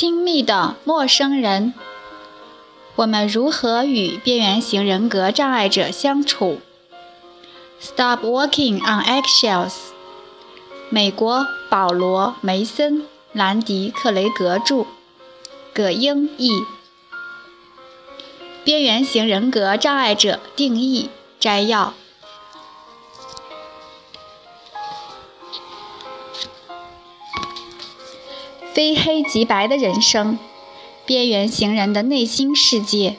亲密的陌生人，我们如何与边缘型人格障碍者相处？Stop walking on eggshells。美国保罗·梅森、兰迪·克雷格著，葛英译。边缘型人格障碍者定义摘要。非黑即白的人生，边缘行人的内心世界。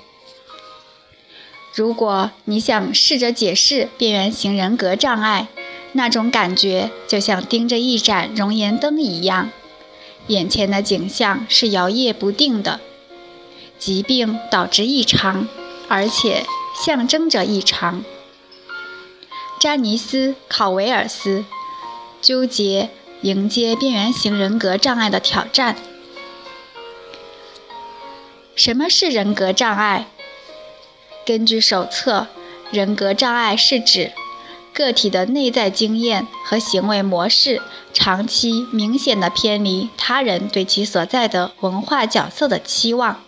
如果你想试着解释边缘型人格障碍，那种感觉就像盯着一盏熔岩灯一样，眼前的景象是摇曳不定的。疾病导致异常，而且象征着异常。詹尼斯·考维尔斯纠结。迎接边缘型人格障碍的挑战。什么是人格障碍？根据手册，人格障碍是指个体的内在经验和行为模式长期明显的偏离他人对其所在的文化角色的期望，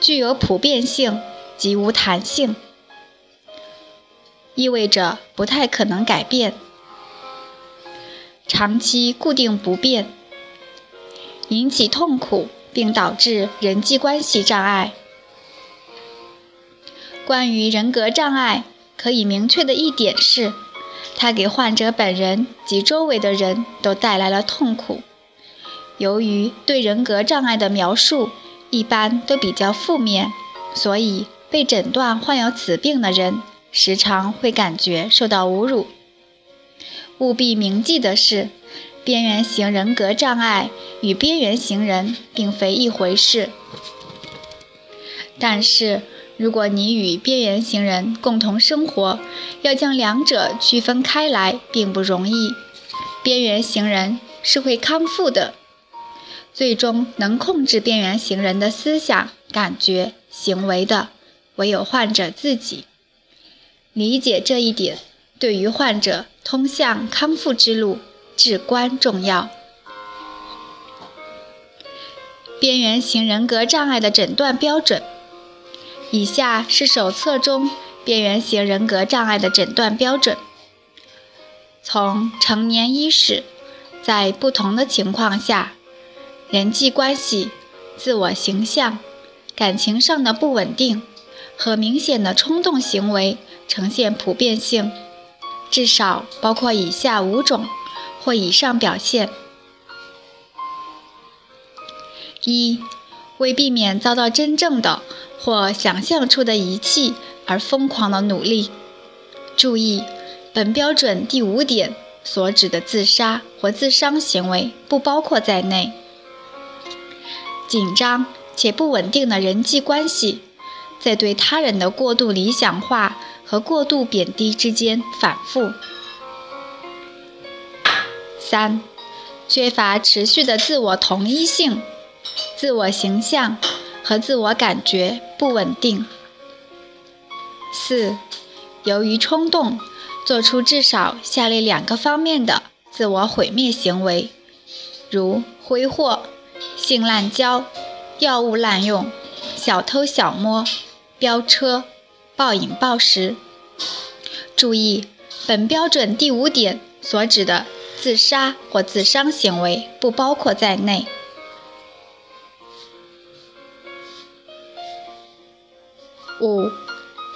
具有普遍性及无弹性，意味着不太可能改变。长期固定不变，引起痛苦，并导致人际关系障碍。关于人格障碍，可以明确的一点是，它给患者本人及周围的人都带来了痛苦。由于对人格障碍的描述一般都比较负面，所以被诊断患有此病的人时常会感觉受到侮辱。务必铭记的是，边缘型人格障碍与边缘型人并非一回事。但是，如果你与边缘型人共同生活，要将两者区分开来并不容易。边缘型人是会康复的，最终能控制边缘型人的思想、感觉、行为的，唯有患者自己。理解这一点。对于患者通向康复之路至关重要。边缘型人格障碍的诊断标准，以下是手册中边缘型人格障碍的诊断标准。从成年伊始，在不同的情况下，人际关系、自我形象、感情上的不稳定和明显的冲动行为呈现普遍性。至少包括以下五种或以上表现：一、为避免遭到真正的或想象出的遗弃而疯狂的努力。注意，本标准第五点所指的自杀或自伤行为不包括在内。紧张且不稳定的人际关系，在对他人的过度理想化。和过度贬低之间反复。三、缺乏持续的自我同一性，自我形象和自我感觉不稳定。四、由于冲动，做出至少下列两个方面的自我毁灭行为，如挥霍、性滥交、药物滥用、小偷小摸、飙车。暴饮暴食。注意，本标准第五点所指的自杀或自伤行为不包括在内。五、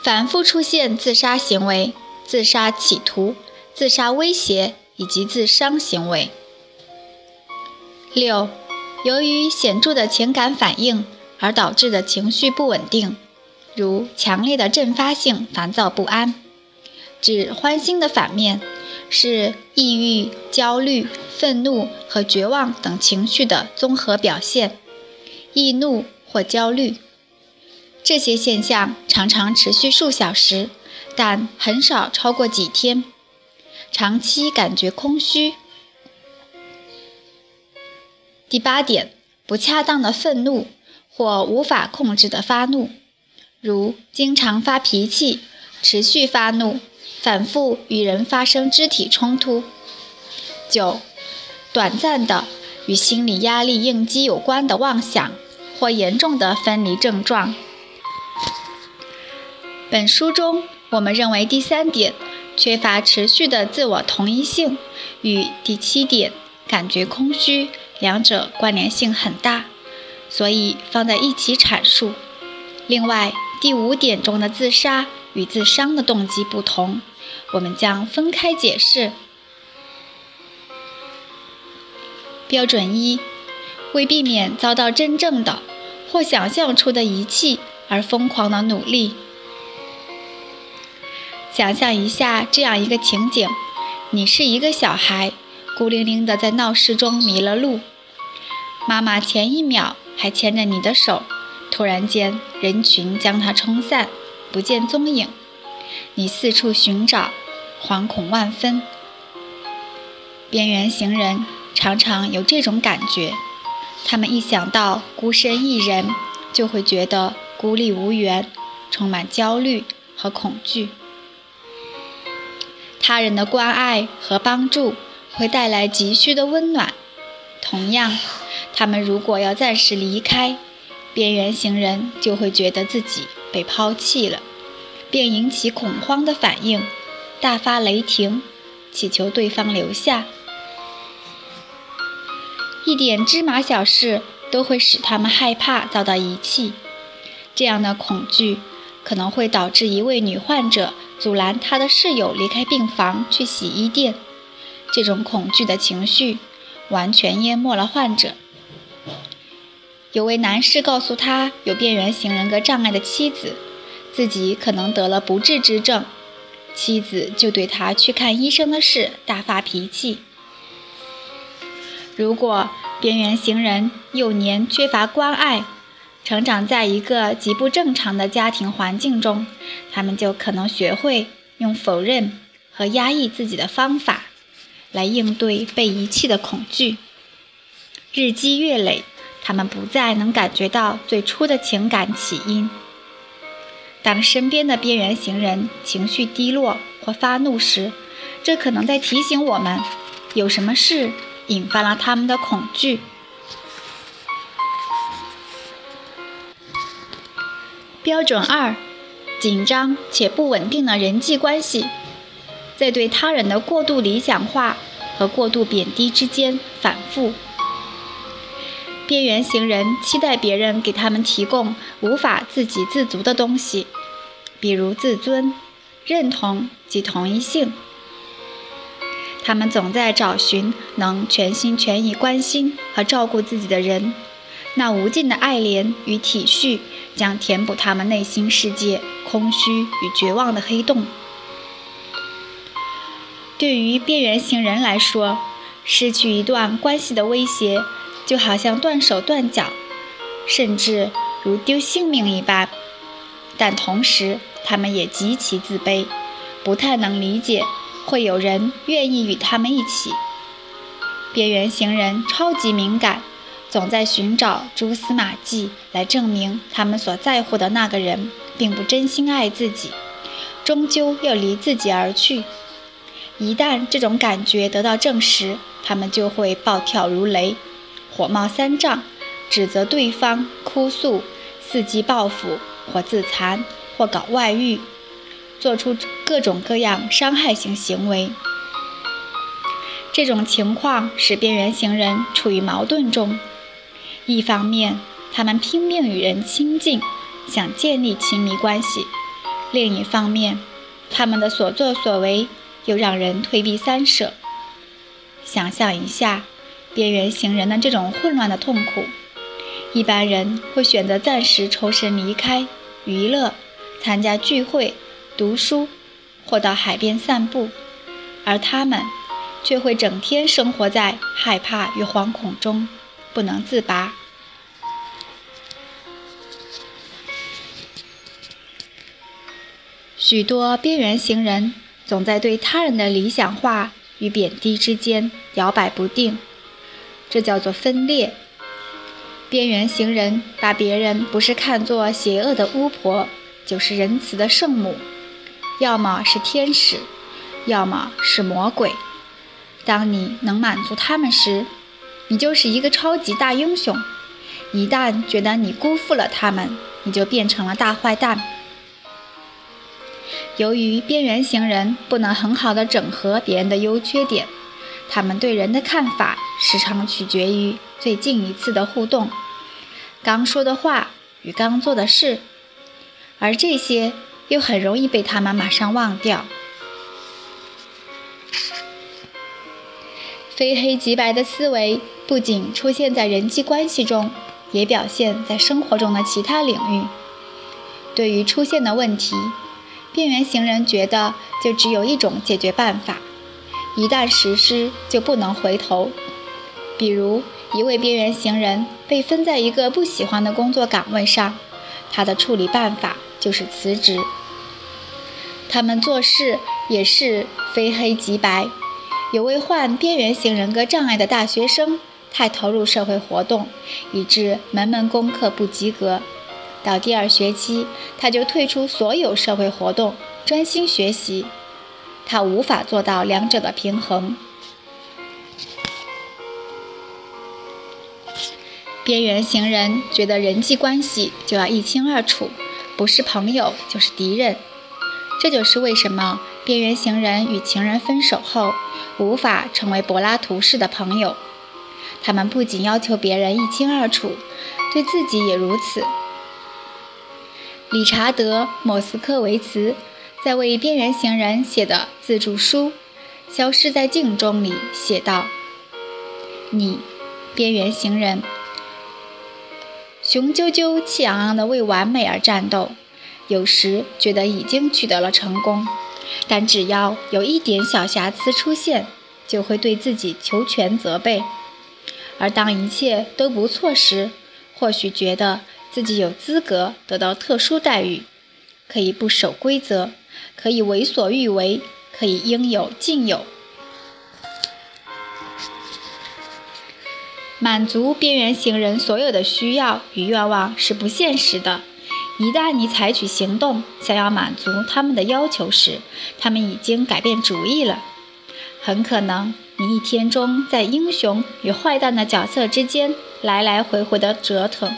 反复出现自杀行为、自杀企图、自杀威胁以及自伤行为。六、由于显著的情感反应而导致的情绪不稳定。如强烈的阵发性烦躁不安，指欢欣的反面是抑郁、焦虑、愤怒和绝望等情绪的综合表现。易怒或焦虑，这些现象常常持续数小时，但很少超过几天。长期感觉空虚。第八点，不恰当的愤怒或无法控制的发怒。如经常发脾气、持续发怒、反复与人发生肢体冲突。九、短暂的、与心理压力应激有关的妄想或严重的分离症状。本书中，我们认为第三点缺乏持续的自我同一性，与第七点感觉空虚两者关联性很大，所以放在一起阐述。另外，第五点中的自杀与自伤的动机不同，我们将分开解释。标准一：为避免遭到真正的或想象出的遗弃而疯狂的努力。想象一下这样一个情景：你是一个小孩，孤零零地在闹市中迷了路，妈妈前一秒还牵着你的手，突然间人群将他冲散，不见踪影。你四处寻找，惶恐万分。边缘行人常常有这种感觉，他们一想到孤身一人，就会觉得孤立无援，充满焦虑和恐惧。他人的关爱和帮助会带来急需的温暖。同样，他们如果要暂时离开，边缘行人就会觉得自己被抛弃了，并引起恐慌的反应，大发雷霆，祈求对方留下。一点芝麻小事都会使他们害怕遭到遗弃。这样的恐惧可能会导致一位女患者。阻拦她的室友离开病房去洗衣店，这种恐惧的情绪完全淹没了患者。有位男士告诉他有边缘型人格障碍的妻子，自己可能得了不治之症，妻子就对他去看医生的事大发脾气。如果边缘型人幼年缺乏关爱，成长在一个极不正常的家庭环境中，他们就可能学会用否认和压抑自己的方法来应对被遗弃的恐惧。日积月累，他们不再能感觉到最初的情感起因。当身边的边缘行人情绪低落或发怒时，这可能在提醒我们，有什么事引发了他们的恐惧。标准二：紧张且不稳定的人际关系，在对他人的过度理想化和过度贬低之间反复。边缘型人期待别人给他们提供无法自给自足的东西，比如自尊、认同及同一性。他们总在找寻能全心全意关心和照顾自己的人。那无尽的爱怜与体恤，将填补他们内心世界空虚与绝望的黑洞。对于边缘型人来说，失去一段关系的威胁，就好像断手断脚，甚至如丢性命一般。但同时，他们也极其自卑，不太能理解会有人愿意与他们一起。边缘行人超级敏感。总在寻找蛛丝马迹来证明他们所在乎的那个人并不真心爱自己，终究要离自己而去。一旦这种感觉得到证实，他们就会暴跳如雷，火冒三丈，指责对方，哭诉，伺机报复，或自残，或搞外遇，做出各种各样伤害性行为。这种情况使边缘行人处于矛盾中。一方面，他们拼命与人亲近，想建立亲密关系；另一方面，他们的所作所为又让人退避三舍。想象一下，边缘行人的这种混乱的痛苦。一般人会选择暂时抽身离开，娱乐、参加聚会、读书，或到海边散步，而他们却会整天生活在害怕与惶恐中，不能自拔。许多边缘行人总在对他人的理想化与贬低之间摇摆不定，这叫做分裂。边缘行人把别人不是看作邪恶的巫婆，就是仁慈的圣母，要么是天使，要么是魔鬼。当你能满足他们时，你就是一个超级大英雄；一旦觉得你辜负了他们，你就变成了大坏蛋。由于边缘型人不能很好的整合别人的优缺点，他们对人的看法时常取决于最近一次的互动、刚说的话与刚做的事，而这些又很容易被他们马上忘掉。非黑即白的思维不仅出现在人际关系中，也表现在生活中的其他领域。对于出现的问题，边缘型人觉得就只有一种解决办法，一旦实施就不能回头。比如，一位边缘行人被分在一个不喜欢的工作岗位上，他的处理办法就是辞职。他们做事也是非黑即白。有位患边缘型人格障碍的大学生太投入社会活动，以致门门功课不及格。到第二学期，他就退出所有社会活动，专心学习。他无法做到两者的平衡。边缘型人觉得人际关系就要一清二楚，不是朋友就是敌人。这就是为什么边缘型人与情人分手后无法成为柏拉图式的朋友。他们不仅要求别人一清二楚，对自己也如此。理查德·莫斯科维茨在为边缘行人写的自助书《消失在镜中》里写道：“你，边缘行人，雄赳赳、气昂昂地为完美而战斗，有时觉得已经取得了成功，但只要有一点小瑕疵出现，就会对自己求全责备；而当一切都不错时，或许觉得……”自己有资格得到特殊待遇，可以不守规则，可以为所欲为，可以应有尽有。满足边缘行人所有的需要与愿望是不现实的。一旦你采取行动，想要满足他们的要求时，他们已经改变主意了。很可能你一天中在英雄与坏蛋的角色之间来来回回的折腾。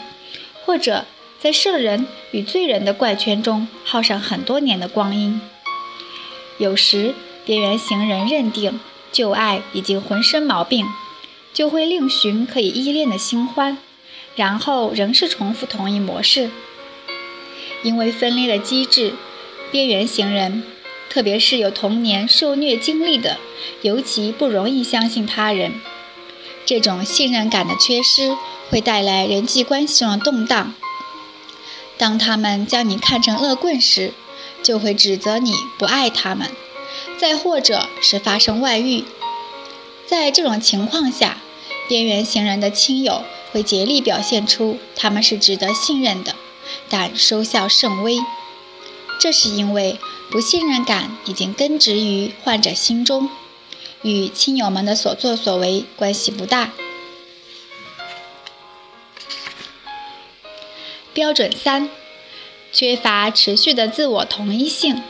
或者在圣人与罪人的怪圈中耗上很多年的光阴。有时，边缘行人认定旧爱已经浑身毛病，就会另寻可以依恋的新欢，然后仍是重复同一模式。因为分裂的机制，边缘行人，特别是有童年受虐经历的，尤其不容易相信他人。这种信任感的缺失。会带来人际关系上的动荡。当他们将你看成恶棍时，就会指责你不爱他们；再或者是发生外遇。在这种情况下，边缘行人的亲友会竭力表现出他们是值得信任的，但收效甚微。这是因为不信任感已经根植于患者心中，与亲友们的所作所为关系不大。标准三：缺乏持续的自我同一性，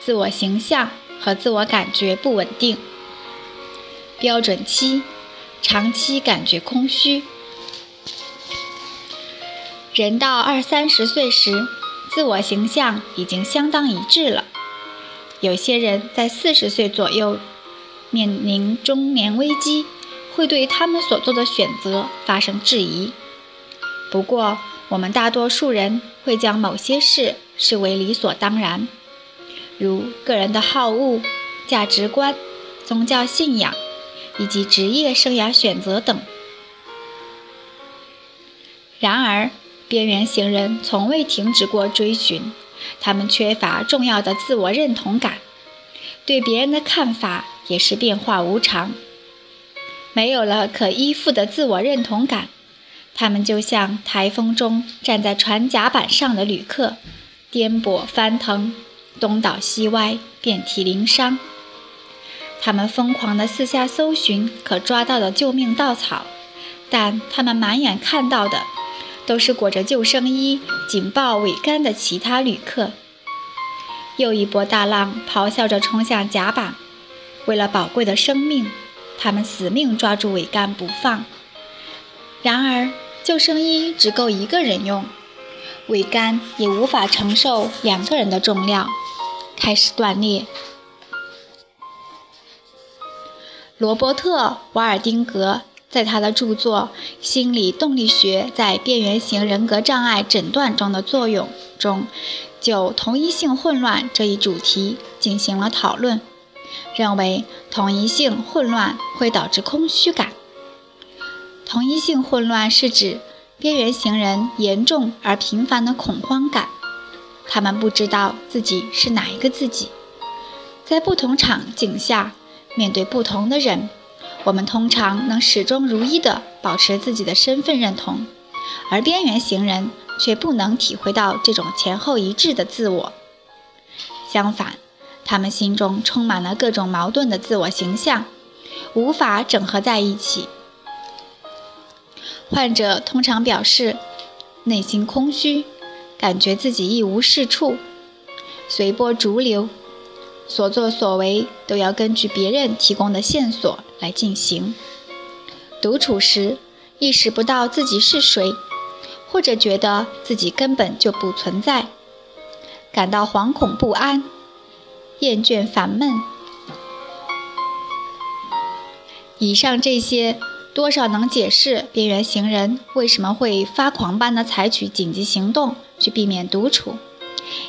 自我形象和自我感觉不稳定。标准七：长期感觉空虚。人到二三十岁时，自我形象已经相当一致了。有些人在四十岁左右面临中年危机，会对他们所做的选择发生质疑。不过，我们大多数人会将某些事视为理所当然，如个人的好恶、价值观、宗教信仰以及职业生涯选择等。然而，边缘行人从未停止过追寻，他们缺乏重要的自我认同感，对别人的看法也是变化无常。没有了可依附的自我认同感。他们就像台风中站在船甲板上的旅客，颠簸翻腾，东倒西歪，遍体鳞伤。他们疯狂地四下搜寻可抓到的救命稻草，但他们满眼看到的都是裹着救生衣、紧抱桅杆的其他旅客。又一波大浪咆哮着冲向甲板，为了宝贵的生命，他们死命抓住桅杆不放。然而，救生衣只够一个人用，桅杆也无法承受两个人的重量，开始断裂。罗伯特·瓦尔丁格在他的著作《心理动力学在边缘型人格障碍诊断中的作用》中，就同一性混乱这一主题进行了讨论，认为同一性混乱会导致空虚感。同一性混乱是指边缘型人严重而频繁的恐慌感，他们不知道自己是哪一个自己，在不同场景下。面对不同的人，我们通常能始终如一地保持自己的身份认同，而边缘型人却不能体会到这种前后一致的自我。相反，他们心中充满了各种矛盾的自我形象，无法整合在一起。患者通常表示内心空虚，感觉自己一无是处，随波逐流。所作所为都要根据别人提供的线索来进行。独处时，意识不到自己是谁，或者觉得自己根本就不存在，感到惶恐不安、厌倦烦闷。以上这些多少能解释边缘行人为什么会发狂般的采取紧急行动去避免独处，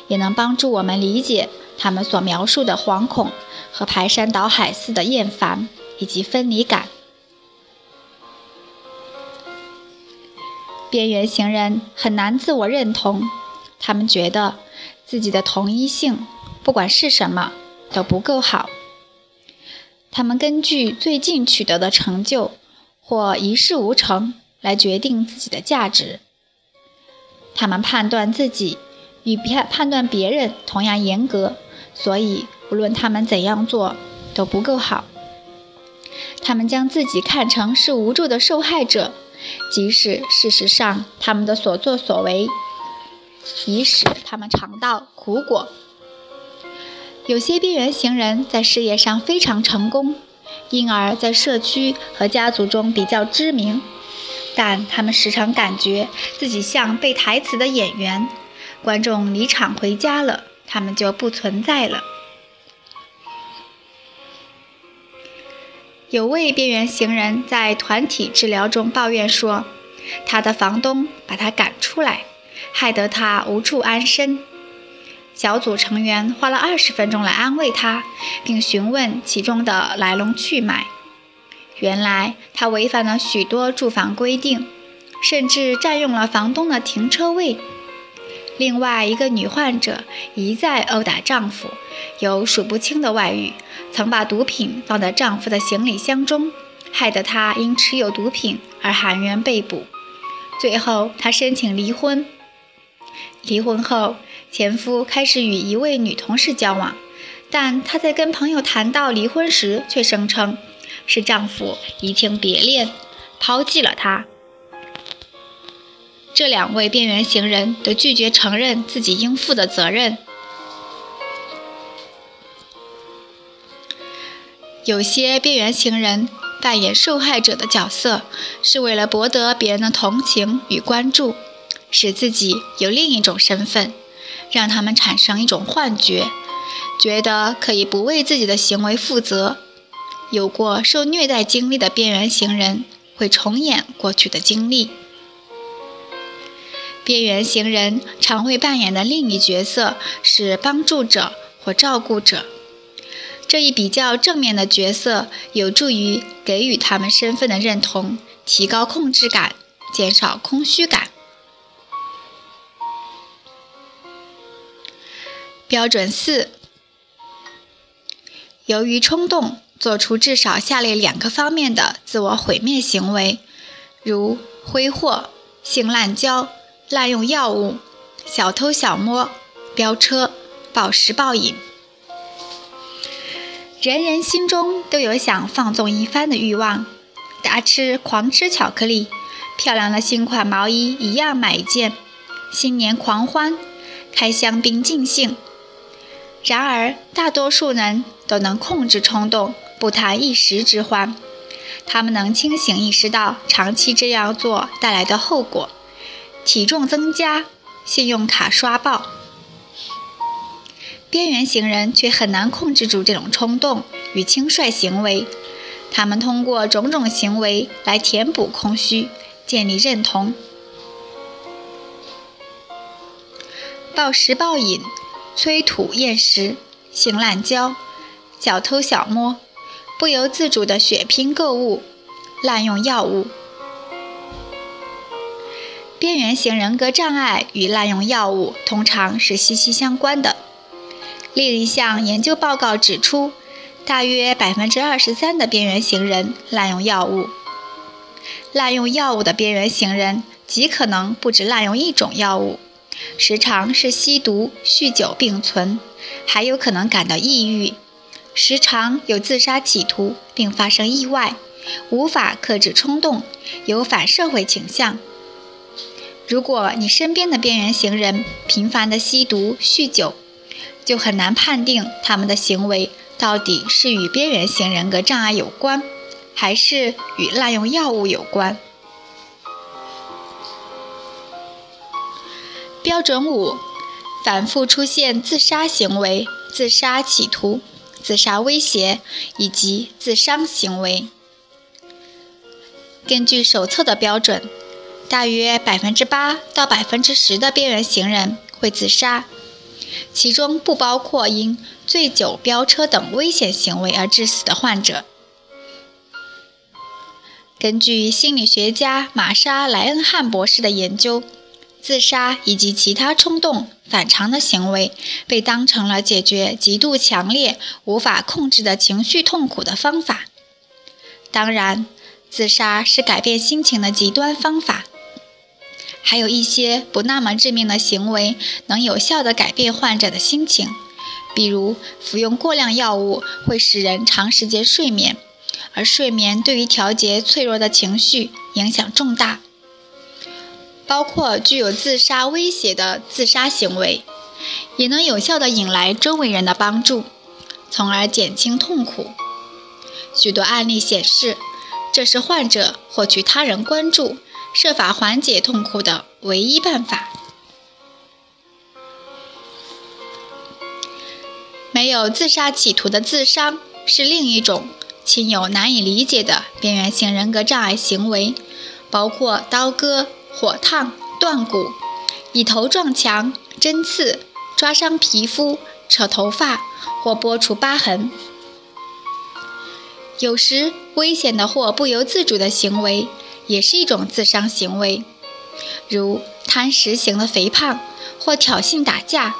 也能帮助我们理解。他们所描述的惶恐和排山倒海似的厌烦以及分离感。边缘行人很难自我认同，他们觉得自己的同一性，不管是什么，都不够好。他们根据最近取得的成就或一事无成来决定自己的价值。他们判断自己与判判断别人同样严格。所以，无论他们怎样做，都不够好。他们将自己看成是无助的受害者，即使事实上他们的所作所为已使他们尝到苦果。有些边缘行人在事业上非常成功，因而在社区和家族中比较知名，但他们时常感觉自己像背台词的演员，观众离场回家了。他们就不存在了。有位边缘行人在团体治疗中抱怨说，他的房东把他赶出来，害得他无处安身。小组成员花了二十分钟来安慰他，并询问其中的来龙去脉。原来他违反了许多住房规定，甚至占用了房东的停车位。另外一个女患者一再殴打丈夫，有数不清的外遇，曾把毒品放在丈夫的行李箱中，害得他因持有毒品而含冤被捕。最后，她申请离婚。离婚后，前夫开始与一位女同事交往，但她在跟朋友谈到离婚时，却声称是丈夫移情别恋，抛弃了她。这两位边缘行人都拒绝承认自己应负的责任。有些边缘行人扮演受害者的角色，是为了博得别人的同情与关注，使自己有另一种身份，让他们产生一种幻觉，觉得可以不为自己的行为负责。有过受虐待经历的边缘行人会重演过去的经历。边缘行人常会扮演的另一角色是帮助者或照顾者。这一比较正面的角色有助于给予他们身份的认同，提高控制感，减少空虚感。标准四：由于冲动做出至少下列两个方面的自我毁灭行为，如挥霍、性滥交。滥用药物、小偷小摸、飙车、暴食暴饮，人人心中都有想放纵一番的欲望，大吃狂吃巧克力，漂亮的新款毛衣一样买一件，新年狂欢，开香槟尽兴。然而，大多数人都能控制冲动，不谈一时之欢，他们能清醒意识到长期这样做带来的后果：体重增加、信用卡刷爆。边缘行人却很难控制住这种冲动与轻率行为，他们通过种种行为来填补空虚，建立认同。暴食暴饮、催吐厌食、性滥交、小偷小摸、不由自主的血拼购物、滥用药物。边缘型人格障碍与滥用药物通常是息息相关的。另一项研究报告指出，大约百分之二十三的边缘型人滥用药物。滥用药物的边缘型人极可能不止滥用一种药物，时常是吸毒、酗酒并存，还有可能感到抑郁，时常有自杀企图并发生意外，无法克制冲动，有反社会倾向。如果你身边的边缘型人频繁地吸毒、酗酒，就很难判定他们的行为到底是与边缘型人格障碍有关，还是与滥用药物有关。标准五：反复出现自杀行为、自杀企图、自杀威胁以及自伤行为。根据手册的标准，大约百分之八到百分之十的边缘型人会自杀。其中不包括因醉酒、飙车等危险行为而致死的患者。根据心理学家玛莎·莱恩汉博士的研究，自杀以及其他冲动、反常的行为被当成了解决极度强烈、无法控制的情绪痛苦的方法。当然，自杀是改变心情的极端方法。还有一些不那么致命的行为能有效地改变患者的心情，比如服用过量药物会使人长时间睡眠，而睡眠对于调节脆弱的情绪影响重大。包括具有自杀威胁的自杀行为，也能有效地引来周围人的帮助，从而减轻痛苦。许多案例显示，这是患者获取他人关注。设法缓解痛苦的唯一办法。没有自杀企图的自伤是另一种亲友难以理解的边缘性人格障碍行为，包括刀割、火烫、断骨、以头撞墙、针刺、抓伤皮肤、扯头发或剥除疤痕。有时危险的或不由自主的行为。也是一种自伤行为，如贪食型的肥胖或挑衅打架。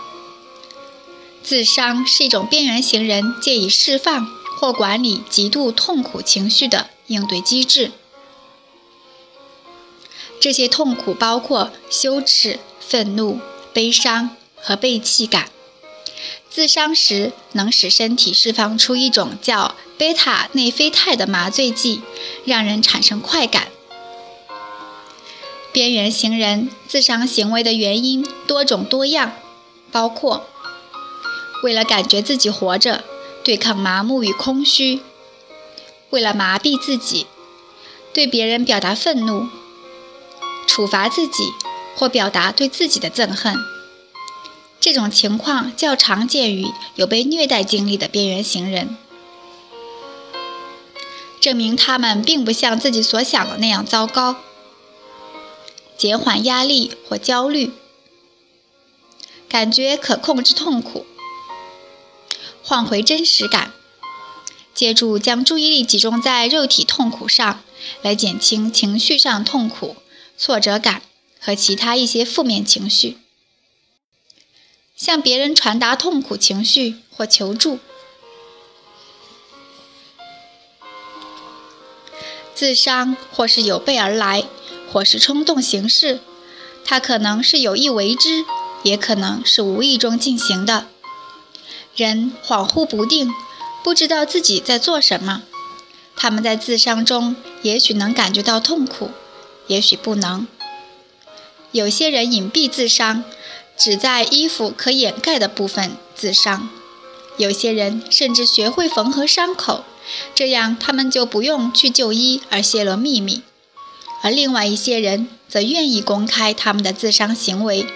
自伤是一种边缘型人借以释放或管理极度痛苦情绪的应对机制。这些痛苦包括羞耻、愤怒、悲伤和被弃感。自伤时能使身体释放出一种叫贝塔内啡肽的麻醉剂，让人产生快感。边缘行人自伤行为的原因多种多样，包括为了感觉自己活着，对抗麻木与空虚；为了麻痹自己，对别人表达愤怒、处罚自己或表达对自己的憎恨。这种情况较常见于有被虐待经历的边缘行人，证明他们并不像自己所想的那样糟糕。减缓压力或焦虑，感觉可控制痛苦，换回真实感，借助将注意力集中在肉体痛苦上来减轻情绪上痛苦、挫折感和其他一些负面情绪，向别人传达痛苦情绪或求助。自伤或是有备而来。或是冲动行事，它可能是有意为之，也可能是无意中进行的。人恍惚不定，不知道自己在做什么。他们在自伤中，也许能感觉到痛苦，也许不能。有些人隐蔽自伤，只在衣服可掩盖的部分自伤；有些人甚至学会缝合伤口，这样他们就不用去就医而泄露秘密；而另外一些人则愿意公开他们的自伤行为，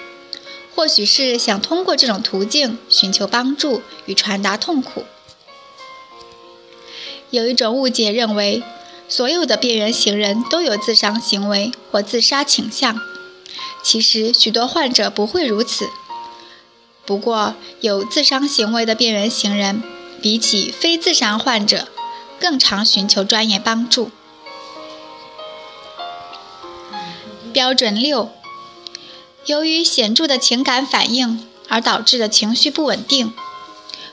或许是想通过这种途径寻求帮助与传达痛苦。有一种误解认为，所有的边缘行人都有自伤行为或自杀倾向。其实，许多患者不会如此。不过，有自伤行为的边缘行人，比起非自伤患者，更常寻求专业帮助。标准六：由于显著的情感反应而导致的情绪不稳定，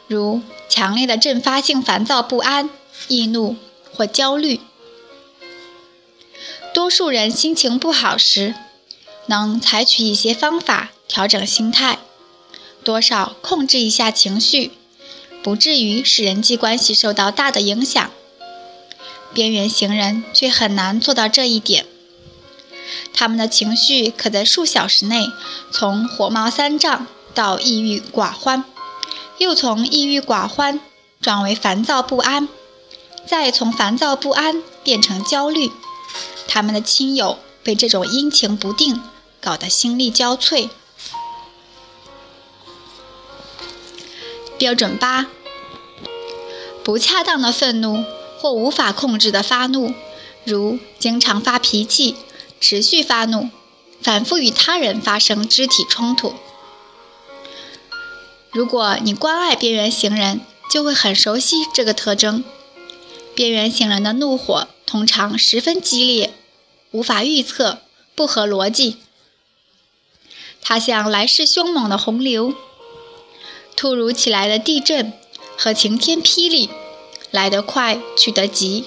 如强烈的阵发性烦躁不安、易怒或焦虑。多数人心情不好时，能采取一些方法调整心态，多少控制一下情绪，不至于使人际关系受到大的影响。边缘行人却很难做到这一点，他们的情绪可在数小时内从火冒三丈到抑郁寡欢，又从抑郁寡欢转为烦躁不安，再从烦躁不安变成焦虑。他们的亲友被这种阴晴不定。搞得心力交瘁。标准八：不恰当的愤怒或无法控制的发怒，如经常发脾气、持续发怒、反复与他人发生肢体冲突。如果你关爱边缘行人，就会很熟悉这个特征。边缘行人的怒火通常十分激烈，无法预测，不合逻辑。它像来势凶猛的洪流，突如其来的地震和晴天霹雳，来得快，去得急。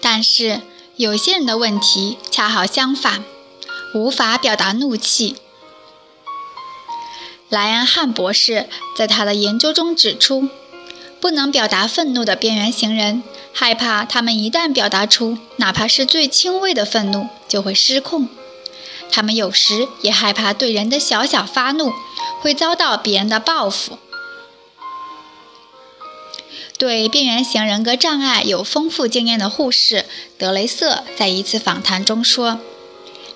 但是有些人的问题恰好相反，无法表达怒气。莱恩汉博士在他的研究中指出，不能表达愤怒的边缘行人，害怕他们一旦表达出哪怕是最轻微的愤怒，就会失控。他们有时也害怕对人的小小发怒会遭到别人的报复。对边缘型人格障碍有丰富经验的护士德雷瑟在一次访谈中说：“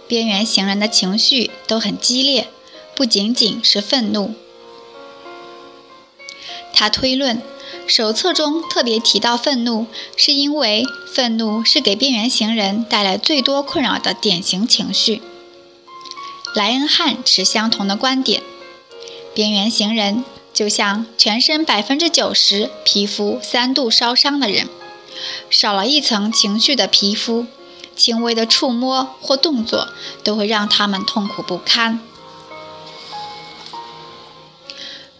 边缘型人的情绪都很激烈，不仅仅是愤怒。”他推论，手册中特别提到愤怒，是因为愤怒是给边缘型人带来最多困扰的典型情绪。莱恩汉持相同的观点：边缘行人就像全身百分之九十皮肤三度烧伤的人，少了一层情绪的皮肤，轻微的触摸或动作都会让他们痛苦不堪。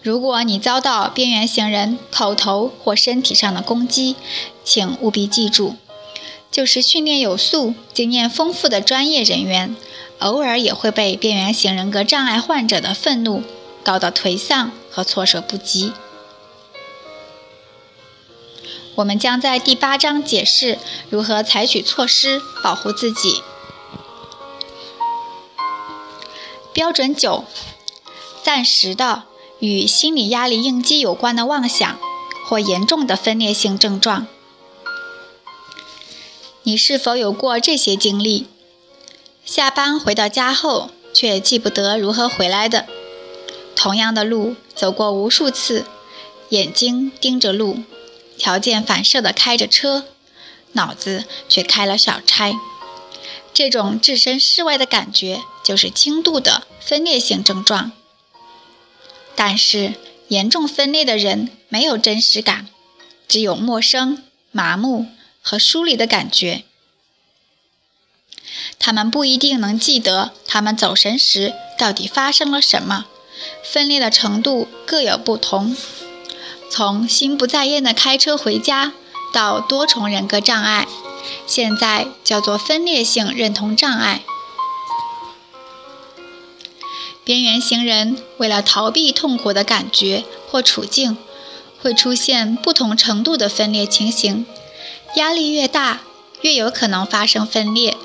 如果你遭到边缘行人口头或身体上的攻击，请务必记住，就是训练有素、经验丰富的专业人员。偶尔也会被边缘型人格障碍患者的愤怒搞到颓丧和措手不及。我们将在第八章解释如何采取措施保护自己。标准九：暂时的与心理压力应激有关的妄想或严重的分裂性症状。你是否有过这些经历？下班回到家后，却记不得如何回来的。同样的路走过无数次，眼睛盯着路，条件反射地开着车，脑子却开了小差。这种置身事外的感觉，就是轻度的分裂性症状。但是，严重分裂的人没有真实感，只有陌生、麻木和疏离的感觉。他们不一定能记得他们走神时到底发生了什么，分裂的程度各有不同。从心不在焉的开车回家到多重人格障碍，现在叫做分裂性认同障碍。边缘型人为了逃避痛苦的感觉或处境，会出现不同程度的分裂情形。压力越大，越有可能发生分裂。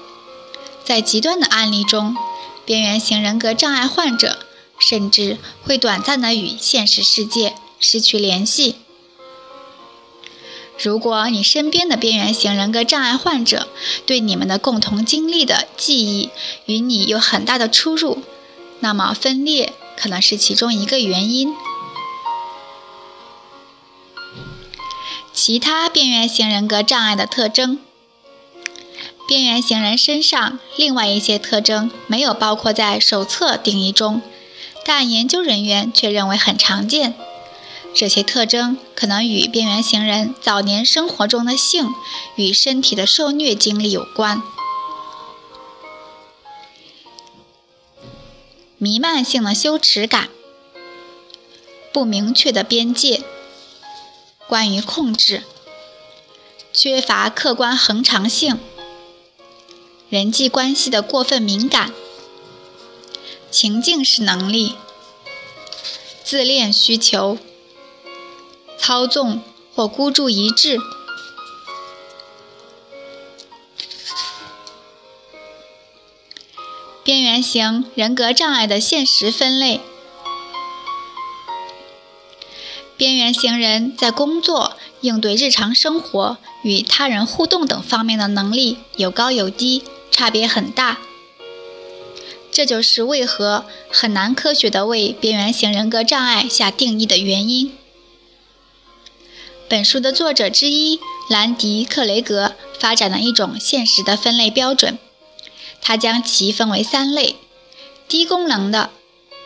在极端的案例中，边缘型人格障碍患者甚至会短暂的与现实世界失去联系。如果你身边的边缘型人格障碍患者对你们的共同经历的记忆与你有很大的出入，那么分裂可能是其中一个原因。其他边缘型人格障碍的特征，边缘型人身上另外一些特征没有包括在手册定义中，但研究人员却认为很常见。这些特征可能与边缘型人早年生活中的性与身体的受虐经历有关。弥漫性的羞耻感，不明确的边界，关于控制，缺乏客观恒常性，人际关系的过分敏感，情境式能力，自恋需求。操纵或孤注一掷。边缘型人格障碍的现实分类：边缘型人在工作、应对日常生活、与他人互动等方面的能力有高有低，差别很大。这就是为何很难科学地为边缘型人格障碍下定义的原因。本书的作者之一兰迪·克雷格发展了一种现实的分类标准，他将其分为三类：低功能的、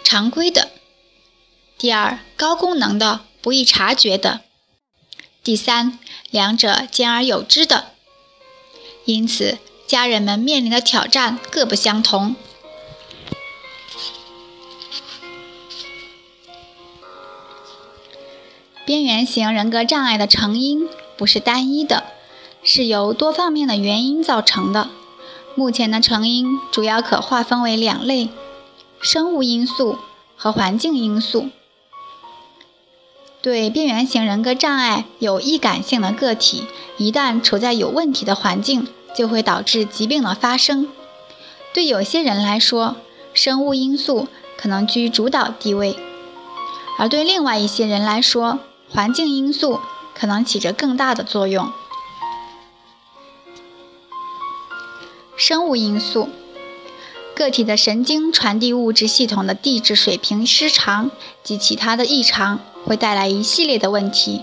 常规的；第二，高功能的、不易察觉的；第三，两者兼而有之的。因此，家人们面临的挑战各不相同。边缘型人格障碍的成因不是单一的，是由多方面的原因造成的。目前的成因主要可划分为两类：生物因素和环境因素。对边缘型人格障碍有易感性的个体，一旦处在有问题的环境，就会导致疾病的发生。对有些人来说，生物因素可能居主导地位，而对另外一些人来说，环境因素可能起着更大的作用。生物因素，个体的神经传递物质系统的地质水平失常及其他的异常，会带来一系列的问题，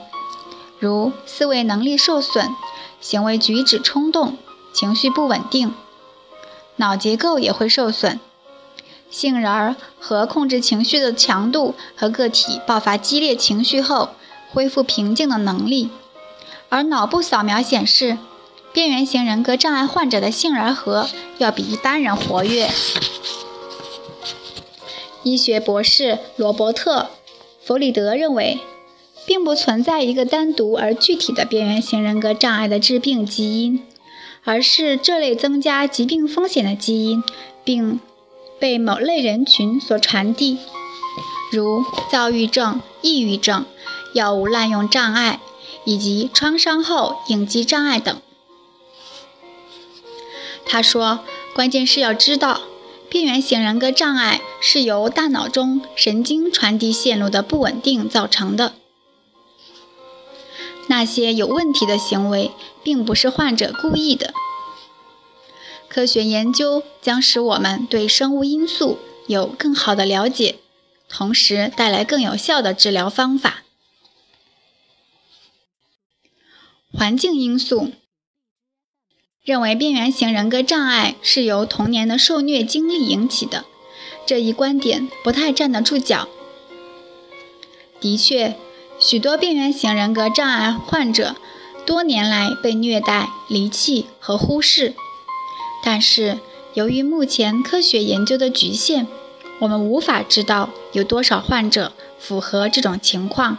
如思维能力受损、行为举止冲动、情绪不稳定，脑结构也会受损。杏仁儿和控制情绪的强度和个体爆发激烈情绪后。恢复平静的能力，而脑部扫描显示，边缘型人格障碍患者的杏仁核要比一般人活跃。医学博士罗伯特·弗里德认为，并不存在一个单独而具体的边缘型人格障碍的致病基因，而是这类增加疾病风险的基因，并被某类人群所传递，如躁郁症、抑郁症。药物滥用障碍以及创伤后应激障碍等。他说：“关键是要知道，边缘型人格障碍是由大脑中神经传递线路的不稳定造成的。那些有问题的行为，并不是患者故意的。科学研究将使我们对生物因素有更好的了解，同时带来更有效的治疗方法。”环境因素认为，边缘型人格障碍是由童年的受虐经历引起的，这一观点不太站得住脚。的确，许多边缘型人格障碍患者多年来被虐待、离弃和忽视，但是由于目前科学研究的局限，我们无法知道有多少患者符合这种情况。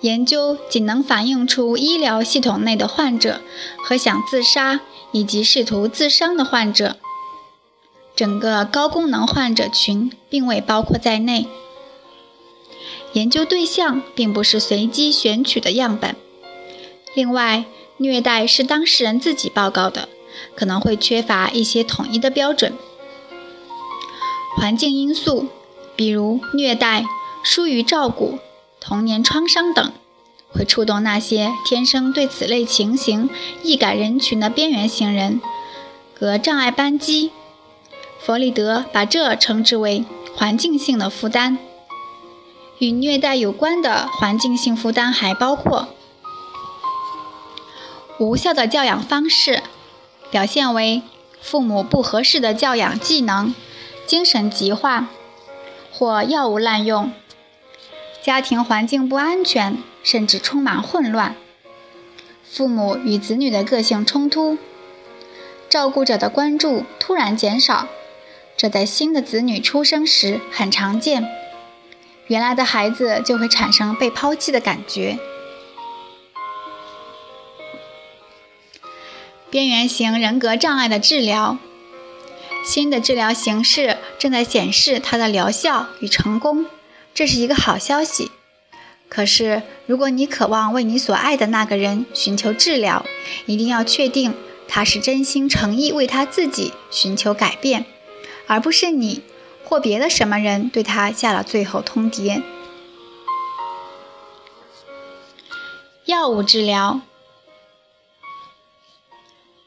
研究仅能反映出医疗系统内的患者和想自杀以及试图自伤的患者，整个高功能患者群并未包括在内。研究对象并不是随机选取的样本。另外，虐待是当事人自己报告的，可能会缺乏一些统一的标准。环境因素，比如虐待、疏于照顾。童年创伤等，会触动那些天生对此类情形易感人群的边缘型人格障碍扳机。弗里德把这称之为环境性的负担。与虐待有关的环境性负担还包括无效的教养方式，表现为父母不合适的教养技能、精神疾患或药物滥用。家庭环境不安全，甚至充满混乱；父母与子女的个性冲突；照顾者的关注突然减少，这在新的子女出生时很常见。原来的孩子就会产生被抛弃的感觉。边缘型人格障碍的治疗，新的治疗形式正在显示它的疗效与成功。这是一个好消息。可是，如果你渴望为你所爱的那个人寻求治疗，一定要确定他是真心诚意为他自己寻求改变，而不是你或别的什么人对他下了最后通牒。药物治疗，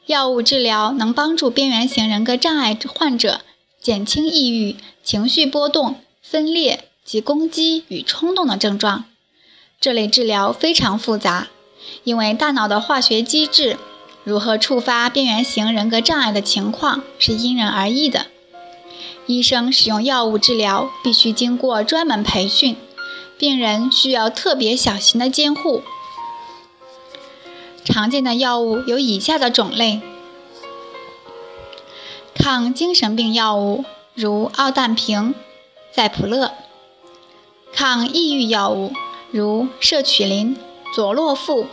药物治疗能帮助边缘型人格障碍患者减轻抑郁、情绪波动、分裂。及攻击与冲动的症状，这类治疗非常复杂，因为大脑的化学机制如何触发边缘型人格障碍的情况是因人而异的。医生使用药物治疗必须经过专门培训，病人需要特别小心的监护。常见的药物有以下的种类：抗精神病药物，如奥氮平、赛普乐。抗抑郁药物，如舍曲林、佐洛富、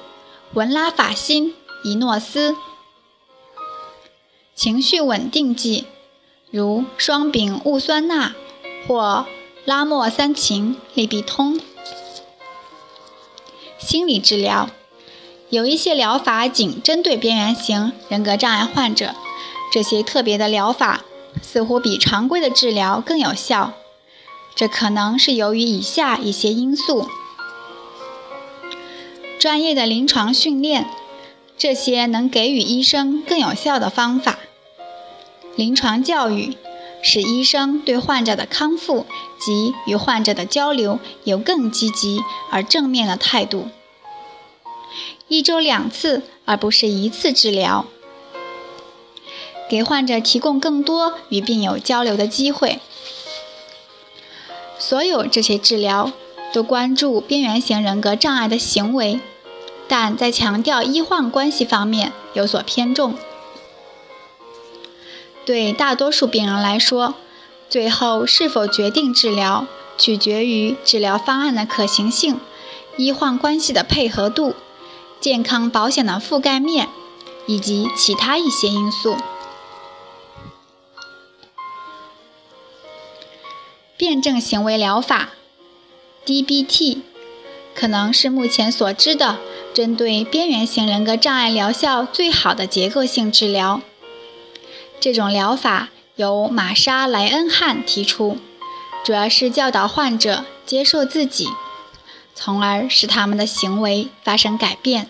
文拉法辛、伊诺斯；情绪稳定剂，如双丙戊酸钠或拉莫三嗪、利必通。心理治疗，有一些疗法仅针对边缘型人格障碍患者，这些特别的疗法似乎比常规的治疗更有效。这可能是由于以下一些因素：专业的临床训练，这些能给予医生更有效的方法；临床教育，使医生对患者的康复及与患者的交流有更积极而正面的态度；一周两次而不是一次治疗，给患者提供更多与病友交流的机会。所有这些治疗都关注边缘型人格障碍的行为，但在强调医患关系方面有所偏重。对大多数病人来说，最后是否决定治疗取决于治疗方案的可行性、医患关系的配合度、健康保险的覆盖面以及其他一些因素。辩证行为疗法 （DBT） 可能是目前所知的针对边缘型人格障碍疗效最好的结构性治疗。这种疗法由玛莎·莱恩汉提出，主要是教导患者接受自己，从而使他们的行为发生改变。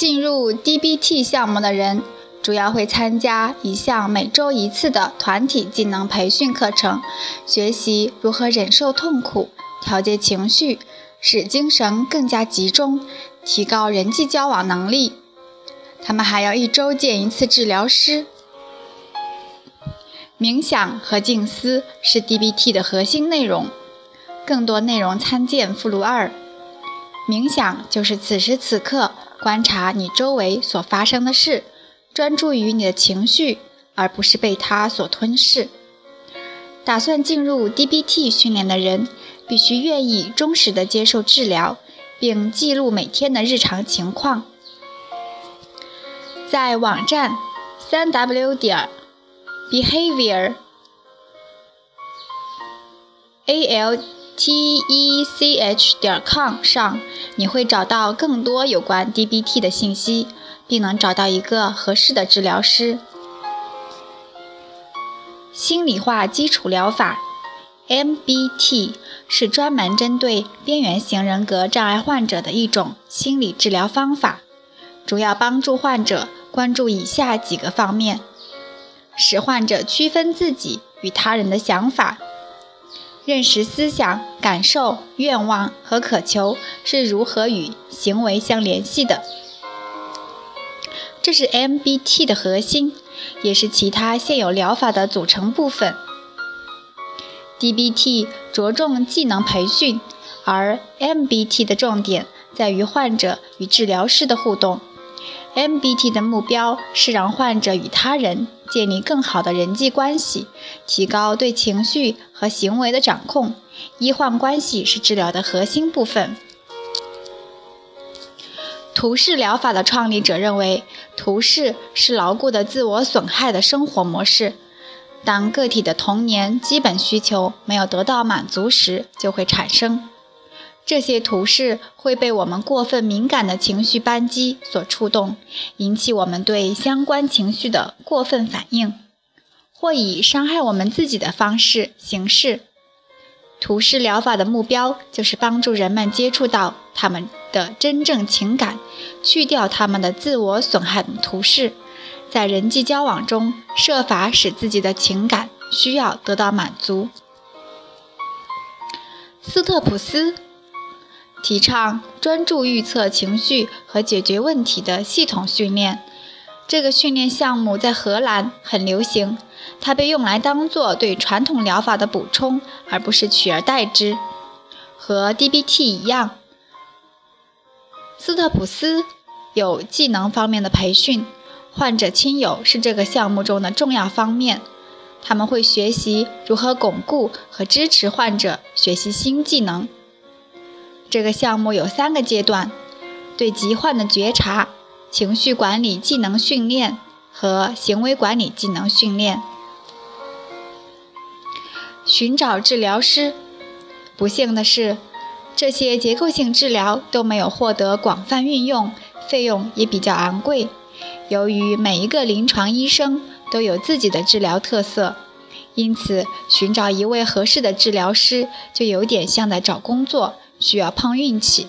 进入 DBT 项目的人，主要会参加一项每周一次的团体技能培训课程，学习如何忍受痛苦、调节情绪、使精神更加集中、提高人际交往能力。他们还要一周见一次治疗师。冥想和静思是 DBT 的核心内容，更多内容参见附录二。冥想就是此时此刻。观察你周围所发生的事，专注于你的情绪，而不是被它所吞噬。打算进入 DBT 训练的人，必须愿意忠实地接受治疗，并记录每天的日常情况。在网站三 w 点 behavior a l tech 点 com 上，你会找到更多有关 DBT 的信息，并能找到一个合适的治疗师。心理化基础疗法 （MBT） 是专门针对边缘型人格障碍患者的一种心理治疗方法，主要帮助患者关注以下几个方面：使患者区分自己与他人的想法。认识思想、感受、愿望和渴求是如何与行为相联系的，这是 MBT 的核心，也是其他现有疗法的组成部分。DBT 着重技能培训，而 MBT 的重点在于患者与治疗师的互动。MBT 的目标是让患者与他人建立更好的人际关系，提高对情绪和行为的掌控。医患关系是治疗的核心部分。图式疗法的创立者认为，图式是牢固的自我损害的生活模式。当个体的童年基本需求没有得到满足时，就会产生。这些图示会被我们过分敏感的情绪扳机所触动，引起我们对相关情绪的过分反应，或以伤害我们自己的方式行事。图示疗法的目标就是帮助人们接触到他们的真正情感，去掉他们的自我损害图示，在人际交往中设法使自己的情感需要得到满足。斯特普斯。提倡专注预测情绪和解决问题的系统训练。这个训练项目在荷兰很流行，它被用来当做对传统疗法的补充，而不是取而代之。和 DBT 一样，斯特普斯有技能方面的培训，患者亲友是这个项目中的重要方面。他们会学习如何巩固和支持患者学习新技能。这个项目有三个阶段：对疾患的觉察、情绪管理技能训练和行为管理技能训练。寻找治疗师。不幸的是，这些结构性治疗都没有获得广泛运用，费用也比较昂贵。由于每一个临床医生都有自己的治疗特色，因此寻找一位合适的治疗师就有点像在找工作。需要碰运气。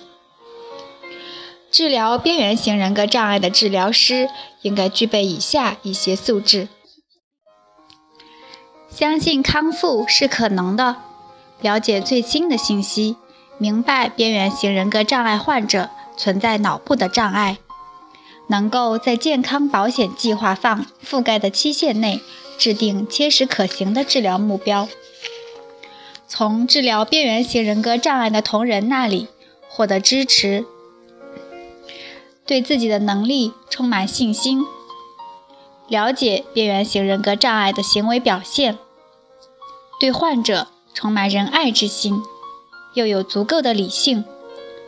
治疗边缘型人格障碍的治疗师应该具备以下一些素质：相信康复是可能的，了解最新的信息，明白边缘型人格障碍患者存在脑部的障碍，能够在健康保险计划放覆盖的期限内制定切实可行的治疗目标。从治疗边缘型人格障碍的同仁那里获得支持，对自己的能力充满信心，了解边缘型人格障碍的行为表现，对患者充满仁爱之心，又有足够的理性，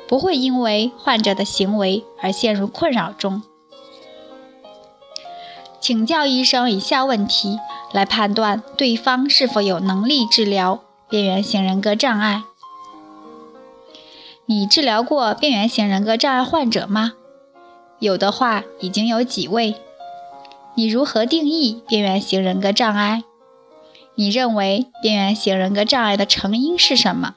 不会因为患者的行为而陷入困扰中。请教医生以下问题，来判断对方是否有能力治疗。边缘型人格障碍，你治疗过边缘型人格障碍患者吗？有的话，已经有几位？你如何定义边缘型人格障碍？你认为边缘型人格障碍的成因是什么？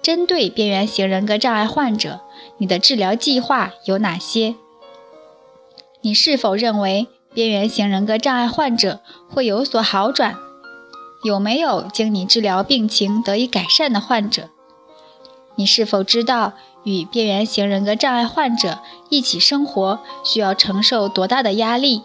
针对边缘型人格障碍患者，你的治疗计划有哪些？你是否认为边缘型人格障碍患者会有所好转？有没有经你治疗病情得以改善的患者？你是否知道与边缘型人格障碍患者一起生活需要承受多大的压力？